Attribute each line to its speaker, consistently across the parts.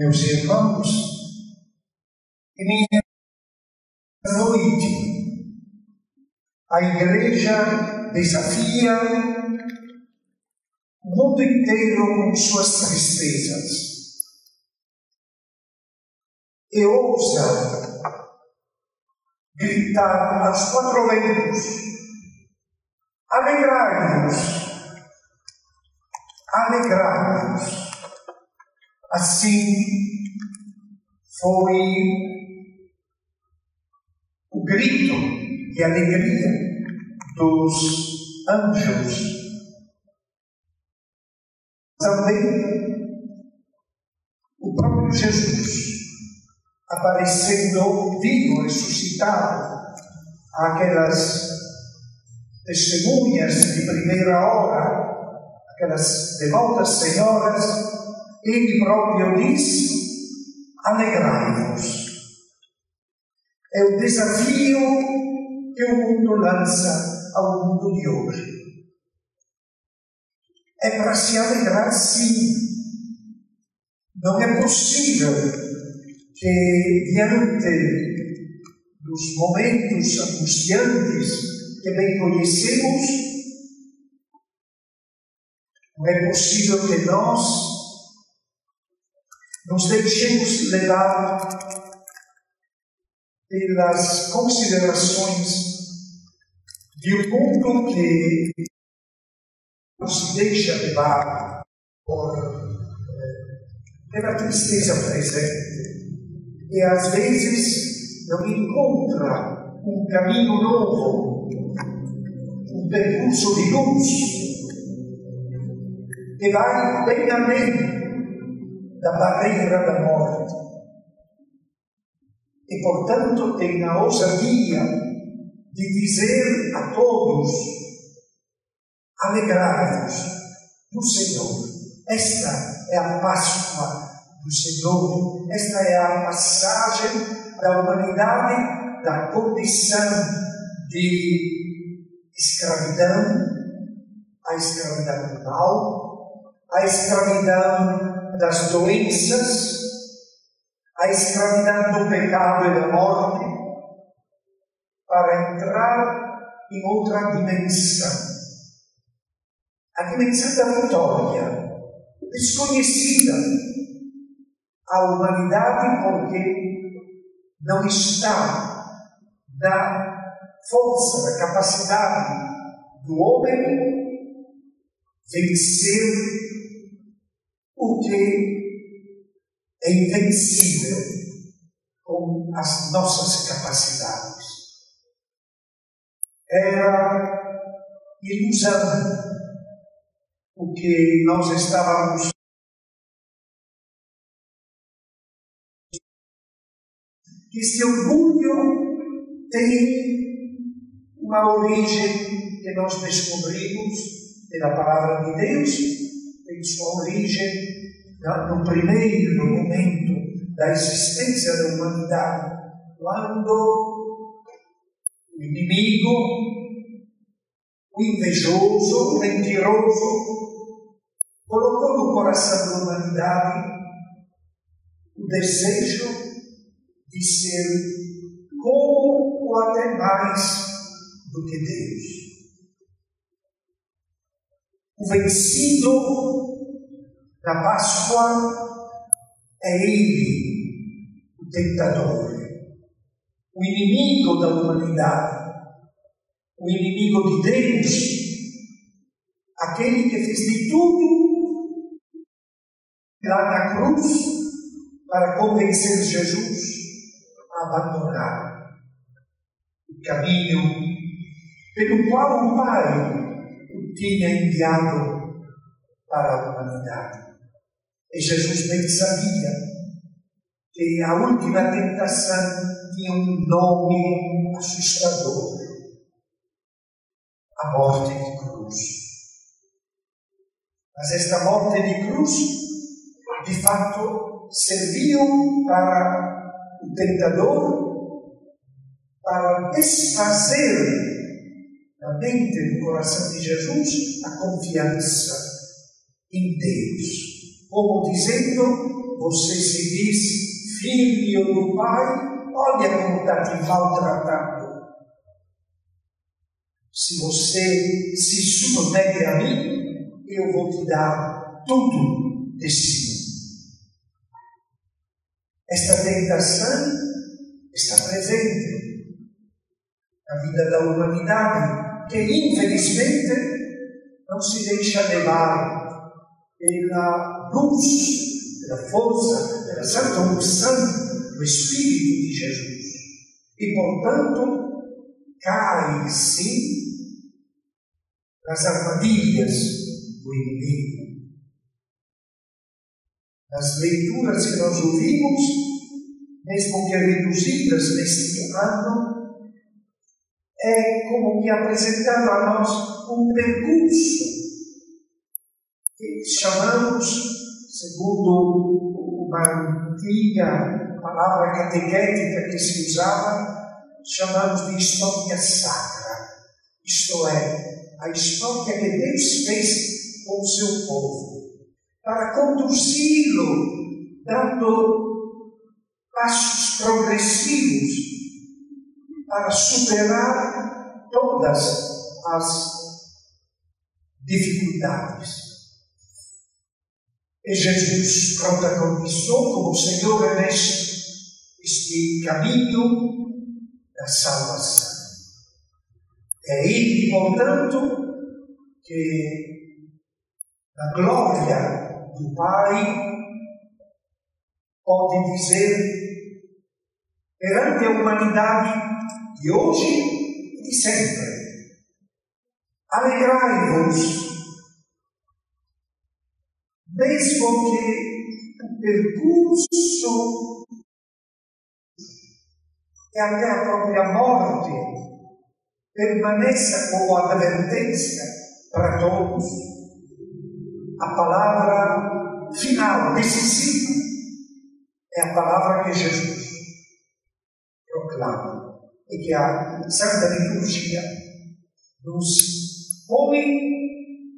Speaker 1: Meus irmãos e minha noite, a igreja desafia o mundo inteiro com suas tristezas e ousa gritar aos quatro ventos: alegrai-vos, alegrai-vos. Assim foi o grito de alegria dos anjos. Também o próprio Jesus aparecendo vivo, ressuscitado, aquelas testemunhas de primeira hora, aquelas devotas senhoras, ele próprio diz: alegrai-vos. É o desafio que o mundo lança ao mundo de hoje. É para se alegrar, sim. Não é possível que diante dos momentos angustiantes que bem conhecemos, não é possível que nós nos deixemos levar pelas considerações de um mundo que nos deixa levar por, eh, pela tristeza presente e às vezes não encontra um caminho novo, um percurso de luz que vai bem além da barreira da morte. E, portanto, tem a ousadia de dizer a todos: alegrai-vos Senhor. Esta é a Páscoa do Senhor. Esta é a passagem da humanidade da condição de escravidão, a escravidão do mal, a escravidão das doenças, a escravidão do pecado e da morte, para entrar em outra dimensão. A dimensão da vitória, desconhecida a humanidade porque não está na força, na capacidade do homem vencer que é invencível com as nossas capacidades. Era ilusão o que nós estávamos esse orgulho tem uma origem que nós descobrimos pela palavra de Deus, tem sua origem no primeiro momento da existência da humanidade, quando o inimigo, o invejoso, o mentiroso, colocou no coração da humanidade o desejo de ser como ou até mais do que Deus. O vencido da Páscoa é Ele, o tentador, o inimigo da humanidade, o inimigo de Deus, aquele que fez de tudo lá na cruz para convencer Jesus abandonar o caminho pelo qual o Pai o tinha enviado para a humanidade. E Jesus bem sabia que a última tentação tinha um nome assustador: a morte de cruz. Mas esta morte de cruz, de fato, serviu para o tentador para desfazer na mente e no coração de Jesus a confiança em Deus, como dizendo: você se diz filho do Pai, olha como está te maltratando. Se você se submete a mim, eu vou te dar tudo desse mundo. Esta tentação está presente na vida da humanidade, que infelizmente não se deixa levar pela luz, pela força, pela santa unção do Espírito de Jesus. E, portanto, cai sim nas armadilhas do inimigo. As leituras que nós ouvimos, mesmo que reduzidas neste ano, é como que apresentando a nós um percurso chamamos, segundo uma antiga palavra catequética que se usava, chamamos de história sacra. Isto é, a história que Deus fez com o seu povo, para conduzi-lo, dando passos progressivos para superar todas as dificuldades. E Jesus protagonizou como Senhor e Mestre este caminho da salvação. É Ele, portanto, que a glória do Pai pode dizer perante a humanidade de hoje e de sempre. Alegrai-vos, que o percurso. E até a própria morte. Permaneça como advertência para todos. A palavra final, decisiva, é a palavra que Jesus proclama e que a Santa Liturgia nos põe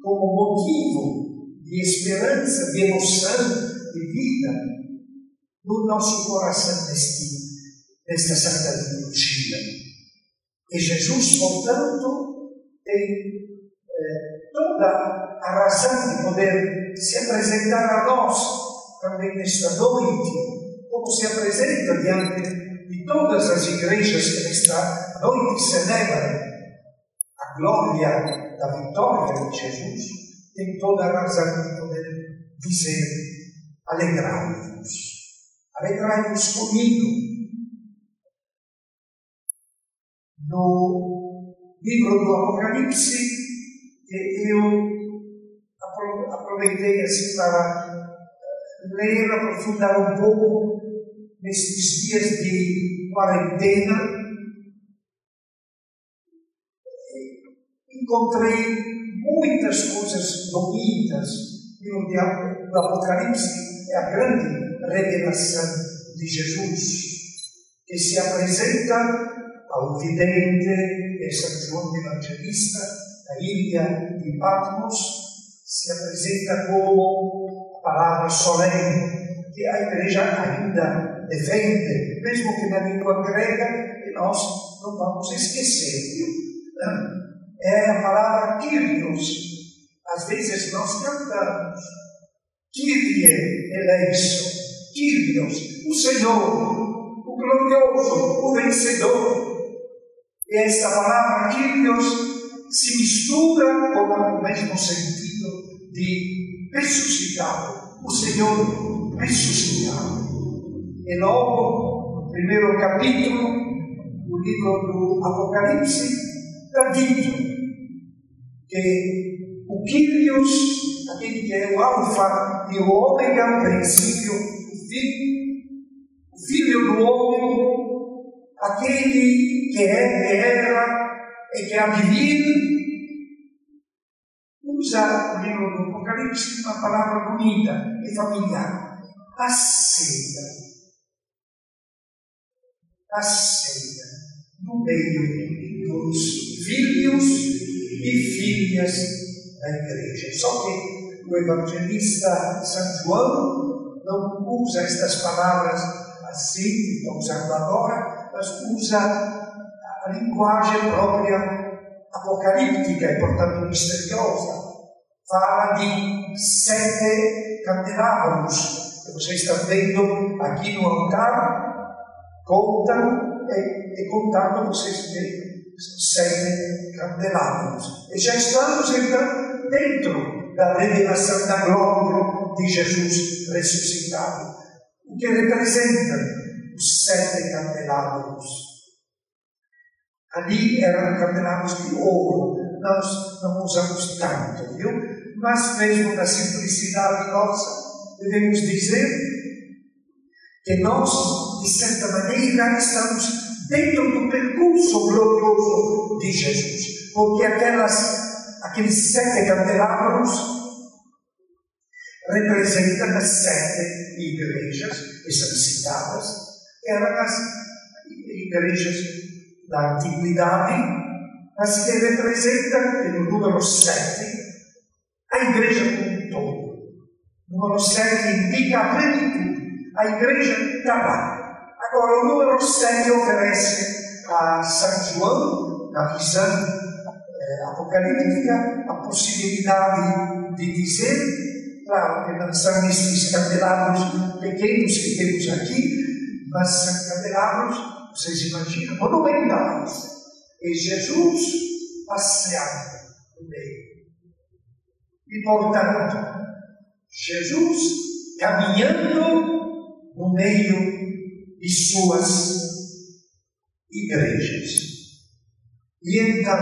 Speaker 1: como motivo de esperança, de emoção, de vida no nosso coração neste, nesta Santa Liturgia. E Jesus, portanto, tem eh, toda a razão de poder se apresentar a nós também nesta noite, como se apresenta diante de todas as igrejas que nesta noite celebram a glória da vitória de Jesus, tem toda a razão de poder dizer: alegrai-vos, alegrai-vos comigo no livro do Apocalipse, que eu aproveitei assim para ler, aprofundar um pouco nestes dias de quarentena. Encontrei muitas coisas bonitas. E o Apocalipse é a grande revelação de Jesus, que se apresenta ao vidente e São João Evangelista, da ilha de Patmos, se apresenta como a palavra solene que a Igreja ainda defende, mesmo que na língua grega, e nós não vamos esquecer. Viu? É a palavra Kyrios. Às vezes nós cantamos Kyrie eleison, Kyrios, o Senhor, o glorioso, o vencedor. E esta palavra Kyrios se mistura com o mesmo sentido de ressuscitado, o Senhor ressuscitado. E logo, no primeiro capítulo do livro do Apocalipse, está dito que o Kyrios, aquele que é o Alfa e o Ômega, o princípio, o fim, o Filho do Homem, aquele que é, era e que há de vir, usa o livro do Apocalipse uma palavra bonita e familiar. A ceia. A ceia no meio dos filhos e filhas da igreja. Só que o evangelista São João não usa estas palavras assim, estou usando agora, mas usa a linguagem própria apocalíptica e, portanto, misteriosa. Fala de sete candelabros, que vocês estão vendo aqui no altar, contam e, e contando vocês veem sete candelabros. E já estamos então dentro da revelação da glória de Jesus ressuscitado, o que representa os sete candelabros. Ali eram candelabros de ouro, nós não usamos tanto, viu? Mas mesmo na simplicidade nossa, devemos dizer que nós, de certa maneira, estamos dentro do percurso glorioso de Jesus. Porque aquelas, aqueles sete candelabros representam as sete igrejas que são citadas, eram as igrejas da antiguidade, mas que representam, pelo número sete, a igreja como um todo. O número sete indica a plenitude. A igreja está lá. Agora, o número 7 oferece a São João, na visão eh, apocalíptica, a possibilidade de dizer, claro que não são esses candelabros pequenos que temos aqui, mas são candelabros, vocês imaginam, monumentais. E Jesus passeando no meio. E, portanto, Jesus caminhando no meio e suas igrejas. E então,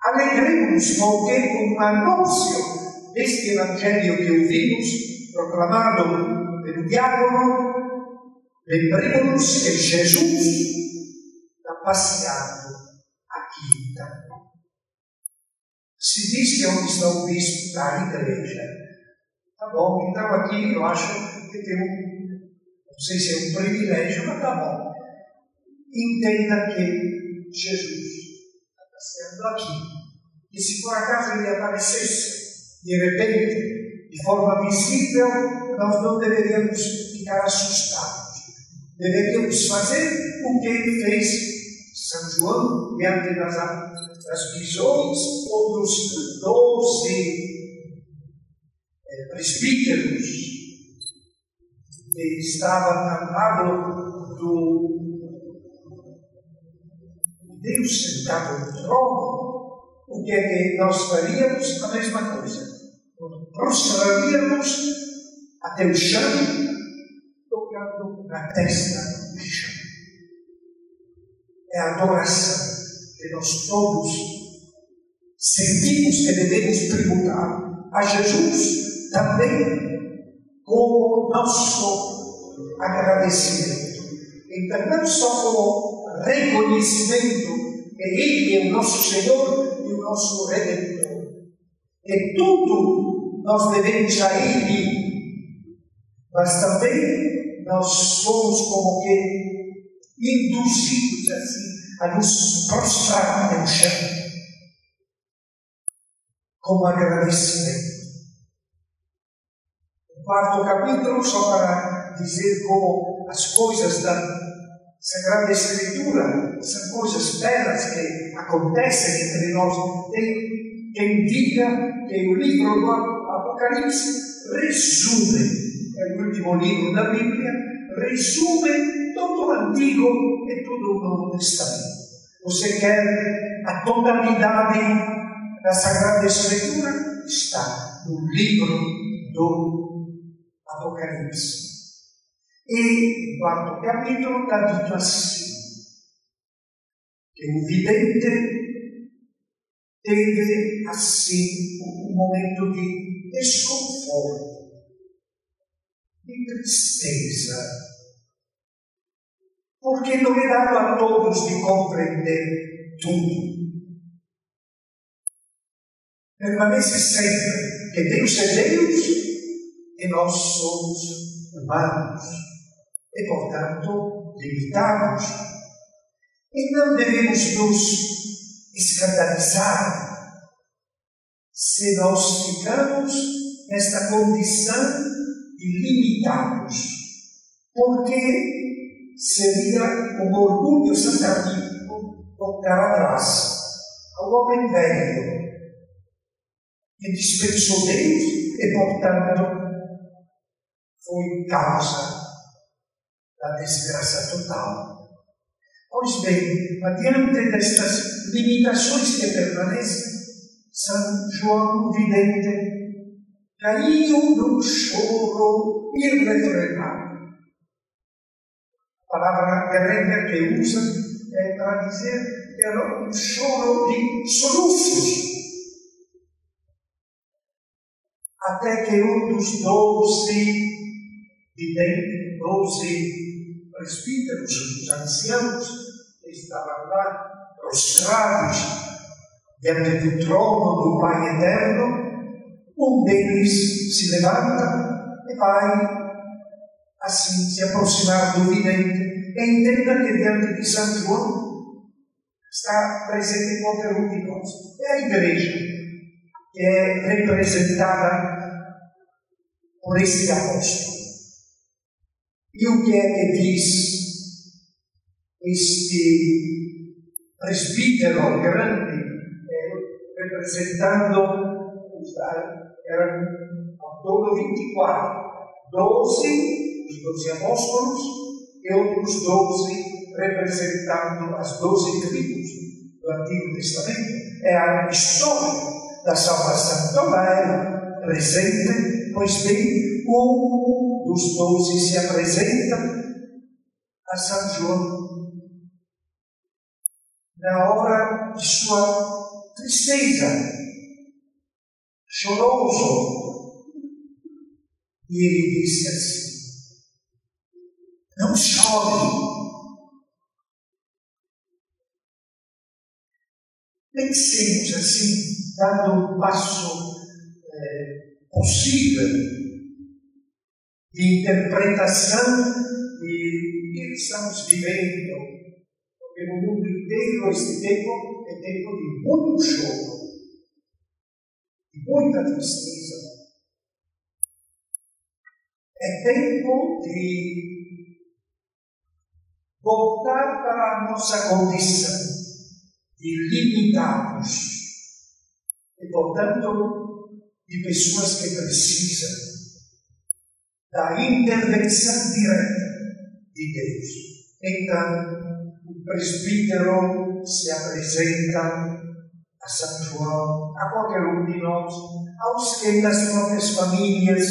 Speaker 1: alegremos porque com o anúncio deste Evangelho que ouvimos, proclamado pelo diácono, lembremos que Jesus está passeando aqui também. Se diz que onde está o bispo está a igreja. Tá bom, então aqui eu acho que tem um não sei se é um privilégio, mas tá bom. Entenda que Jesus está passeando aqui. E se por acaso ele aparecesse de repente, de forma visível, nós não deveríamos ficar assustados. Deveríamos fazer o que ele fez São João diante das, das visões ou dos doze é, presbíteros que estava ao lado do Deus sentado no trono, o que é que nós faríamos? A mesma coisa. Prostraríamos até o chão, tocando na testa do chão. É a adoração que nós todos sentimos que devemos tributar a Jesus também como nosso agradecimento. Então, não só como reconhecimento que Ele é o nosso Senhor e o nosso Redentor. E tudo nós devemos a Ele, mas também nós somos como que induzidos assim a nos prostrar no chão, como agradecimento quarto capítulo, só para dizer como as coisas da Sagrada Escritura são coisas belas que acontecem entre nós. Tem quem diga que o livro do Apocalipse resume, é o último livro da Bíblia, resume todo o Antigo e todo o Novo Testamento. Você quer a totalidade da Sagrada Escritura? Está no livro do Apocalipse. E no quarto capítulo está dito assim: que o vidente teve assim um momento de desconforto, de tristeza, porque não é dado a todos de compreender tudo. Permanece sempre que Deus é Deus e nós somos humanos e, portanto, limitados. E não devemos nos escandalizar se nós ficamos nesta condição ilimitados, porque seria um orgulho sacerdíaco voltar atrás ao homem velho que dispensou Deus e, portanto, foi causa da desgraça total. Pois bem, adiante destas limitações que permanecem, São João Vidente caiu num choro irrefrenável. A palavra grega que usa é para dizer que era um choro de soluços. Até que um dos doze videntes, doze presbíteros, os anciãos, que estavam lá prostrados diante do trono do Pai Eterno, um deles se levanta e vai assim se aproximar do vidente e entenda que diante de São João está presente qualquer um de nós. É a igreja que é representada por esse apóstolo. E o que é que diz este presbítero grande, eh, representando, eram ao todo 24, 12, os 12 apóstolos, e outros 12 representando as 12 tribos do Antigo Testamento. É a história da salvação toda ela presente, pois bem, um dos 12 se apresenta a São João na hora de sua tristeza, choroso. E ele disse assim: Não chore. Pensemos assim, dando um passo é, possível. De interpretação de que estamos vivendo. Porque no mundo inteiro este tempo é tempo de muito choro, de muita tristeza. É tempo de voltar para a nossa condição de limitados e, portanto, de pessoas que precisam da intervenção direta de Deus. Então, o presbítero se apresenta a São João, a qualquer um de nós, aos que das próprias famílias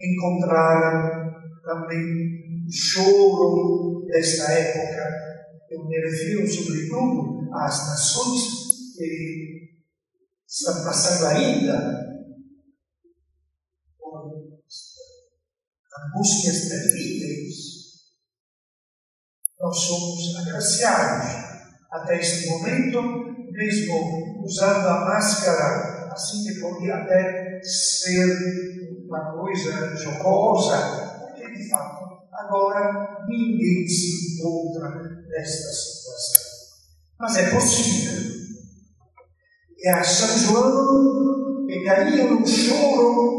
Speaker 1: encontraram também o choro desta época. Eu me refiro sobretudo às nações que estão passando ainda por angústias terríveis nós somos agraciados até este momento, mesmo usando a máscara, assim que podia até ser uma coisa jocosa, porque de fato agora ninguém se encontra nesta situação. Mas é possível. É a São João que caía choro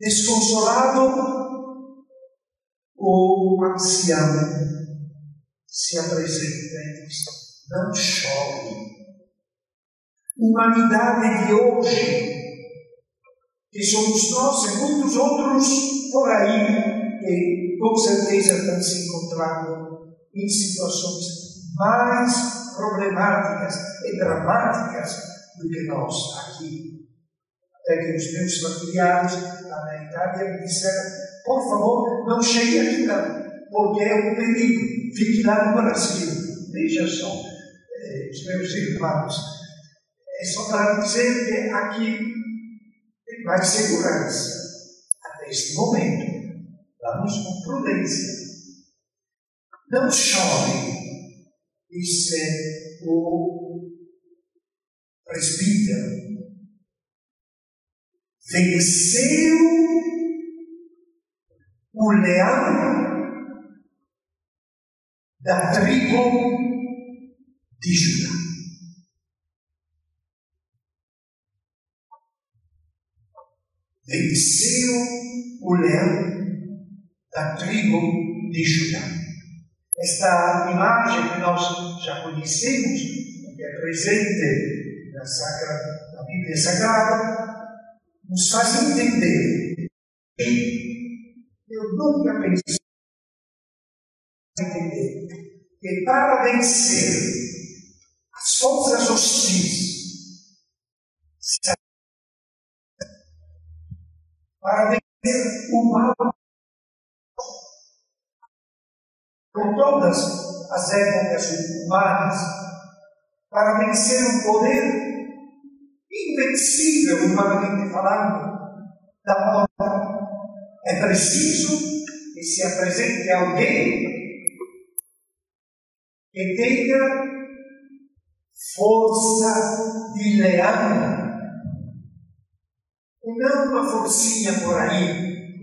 Speaker 1: desconsolado o ancião se apresenta e diz: Não chore. Humanidade de hoje, que somos nós e muitos outros por aí, que com certeza estão se encontrando em situações mais problemáticas e dramáticas do que nós aqui. Até que os meus familiares lá na Itália me disseram por favor, não chegue aqui não, porque é um perigo. Fique lá no Brasil. Veja só, eh, os meus irmãos, é só para dizer que aqui tem mais segurança. Até este momento, vamos com prudência. Não chore, disse o presbítero. Venceu o leão da tribo de Judá. venceu o leão da tribo de Judá. Esta imagem que nós já conhecemos, que é presente na, Sacra, na Bíblia Sagrada, nos faz entender que eu nunca pensei entender que para vencer as forças hostis, para vencer o mal com todas as épocas humanas, para vencer um poder invencível, humanamente falando, da morte. É preciso que se apresente alguém que tenha força de leão não uma forcinha por aí,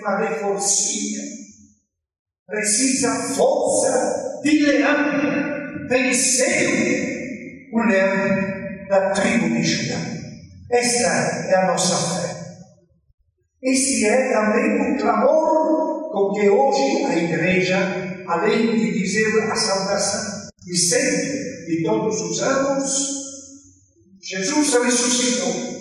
Speaker 1: uma reforcinha. Precisa força de leão. Venceu o leão da tribo de Judá. Esta é a nossa fé. Esse é também o clamor com que hoje a igreja, além de dizer a saudação de sempre, de todos os anos, Jesus ressuscitou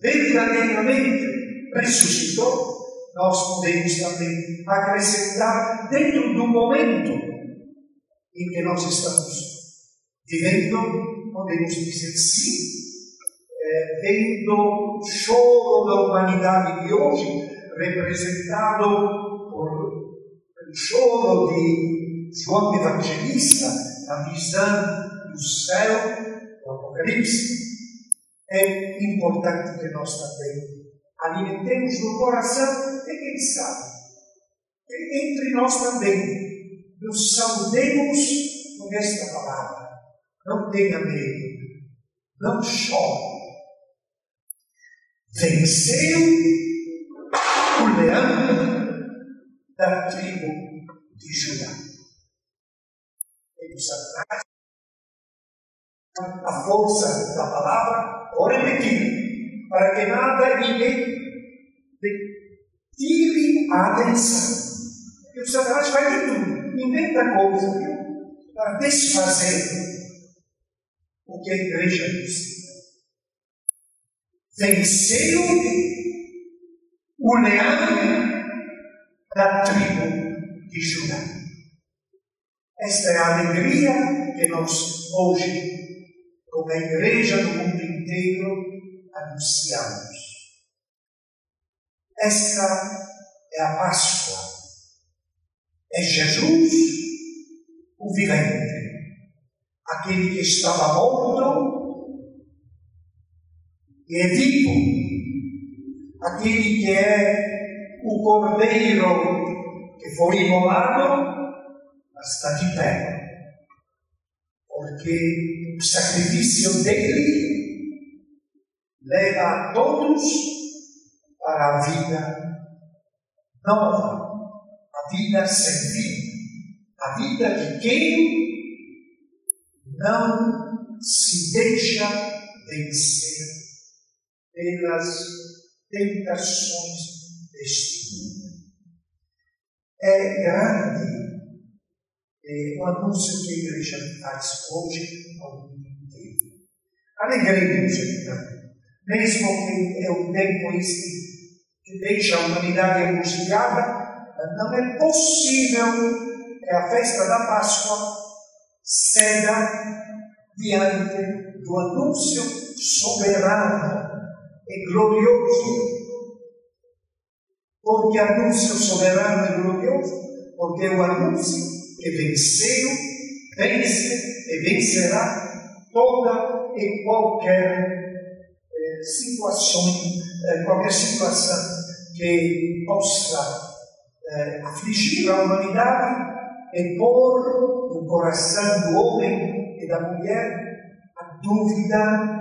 Speaker 1: verdadeiramente ressuscitou, nós podemos também acrescentar dentro do momento em que nós estamos vivendo, podemos dizer sim, é, vendo o choro da humanidade de hoje, representado por o choro de João Evangelista, na visão do céu, do Apocalipse, é importante que nós também alimentemos no coração e quem sabe, entre nós também, nos saudemos com esta palavra. Não tenha medo, não chore. Venceu o leão da tribo de Judá. E o Satanás a força da palavra, vou repetir, para que nada ninguém tire a atenção. Porque o Satanás faz de tudo, inventa coisas para desfazer o que a igreja diz. Venceu o leão da tribo de Judá. Esta é a alegria que nós hoje como a igreja do mundo inteiro anunciamos. Esta é a Páscoa. É Jesus, o vivente, aquele que estava morto e é vivo, aquele que é o cordeiro que foi imolado, mas está de pé porque o sacrifício dele leva a todos para a vida nova, a vida sem fim, a vida de quem não se deixa vencer pelas tentações deste mundo. É grande é, o anúncio que a igreja faz hoje ao mundo inteiro. Alegremos, então, mesmo que um tempo este que deixa a humanidade angustiada, não é possível que a festa da Páscoa ceda diante do anúncio soberano e glorioso. Porque anúncio soberano e glorioso? Porque é o anúncio que venceu, vence e vencerá toda e qualquer eh, situação, eh, qualquer situação que possa eh, afligir a humanidade e pôr no coração do homem e da mulher a dúvida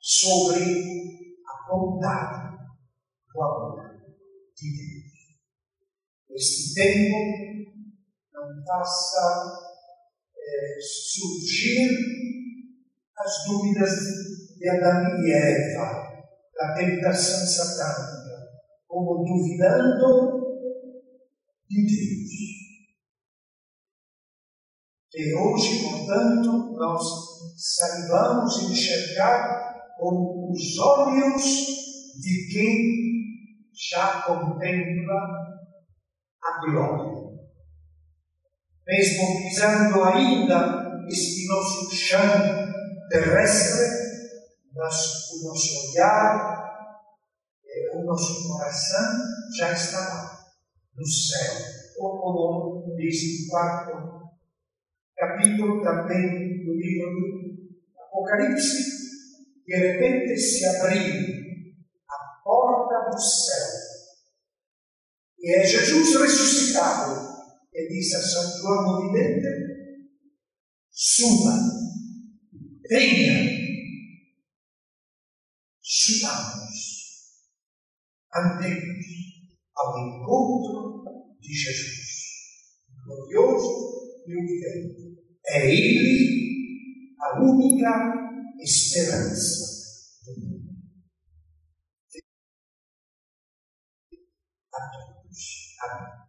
Speaker 1: sobre a vontade do amor de Deus. Este tempo não faça é, surgir as dúvidas de Adão e Eva, da tentação satânica, como duvidando de Deus. Que hoje, portanto, nós saibamos enxergar com os olhos de quem já contempla a glória. Mesmo pisando ainda este nosso chão terrestre, mas o nosso olhar, o nosso coração já está lá, no céu, ou como diz o quarto capítulo também do livro do Apocalipse, de repente se abriu a porta do céu. E é Jesus ressuscitado que diz a São João Movidente: suba, venha, andemos ao encontro de Jesus, glorioso e vivente. É Ele a única esperança do mundo. A todos. Amém.